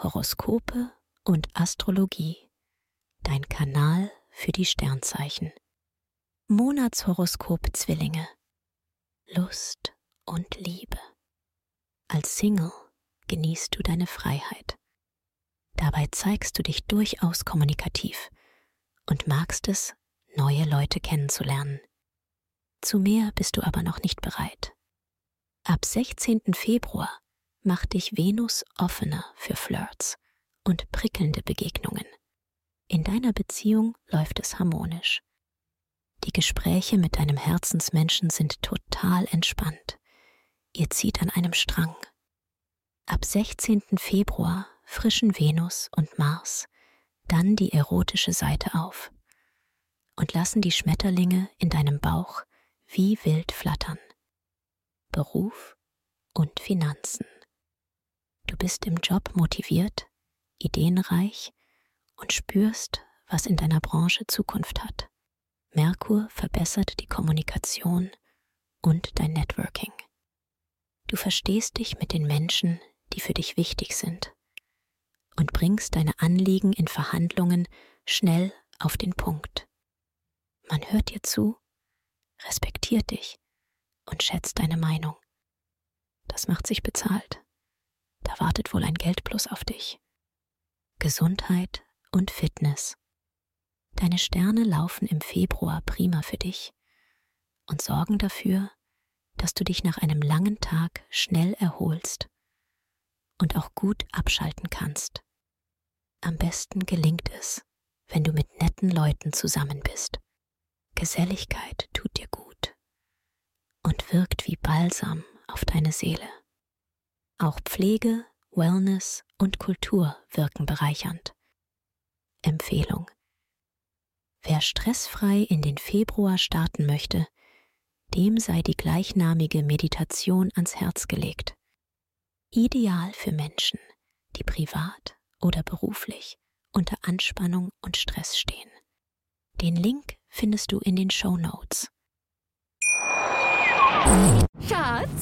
Horoskope und Astrologie. Dein Kanal für die Sternzeichen. Monatshoroskop Zwillinge. Lust und Liebe. Als Single genießt du deine Freiheit. Dabei zeigst du dich durchaus kommunikativ und magst es, neue Leute kennenzulernen. Zu mehr bist du aber noch nicht bereit. Ab 16. Februar macht dich Venus offener für Flirts und prickelnde Begegnungen. In deiner Beziehung läuft es harmonisch. Die Gespräche mit deinem Herzensmenschen sind total entspannt. Ihr zieht an einem Strang. Ab 16. Februar frischen Venus und Mars dann die erotische Seite auf und lassen die Schmetterlinge in deinem Bauch wie wild flattern. Beruf und Finanzen. Du bist im Job motiviert, ideenreich und spürst, was in deiner Branche Zukunft hat. Merkur verbessert die Kommunikation und dein Networking. Du verstehst dich mit den Menschen, die für dich wichtig sind und bringst deine Anliegen in Verhandlungen schnell auf den Punkt. Man hört dir zu, respektiert dich und schätzt deine Meinung. Das macht sich bezahlt. Da wartet wohl ein Geldplus auf dich. Gesundheit und Fitness. Deine Sterne laufen im Februar prima für dich und sorgen dafür, dass du dich nach einem langen Tag schnell erholst und auch gut abschalten kannst. Am besten gelingt es, wenn du mit netten Leuten zusammen bist. Geselligkeit tut dir gut und wirkt wie Balsam auf deine Seele. Auch Pflege, Wellness und Kultur wirken bereichernd. Empfehlung. Wer stressfrei in den Februar starten möchte, dem sei die gleichnamige Meditation ans Herz gelegt. Ideal für Menschen, die privat oder beruflich unter Anspannung und Stress stehen. Den Link findest du in den Show Notes.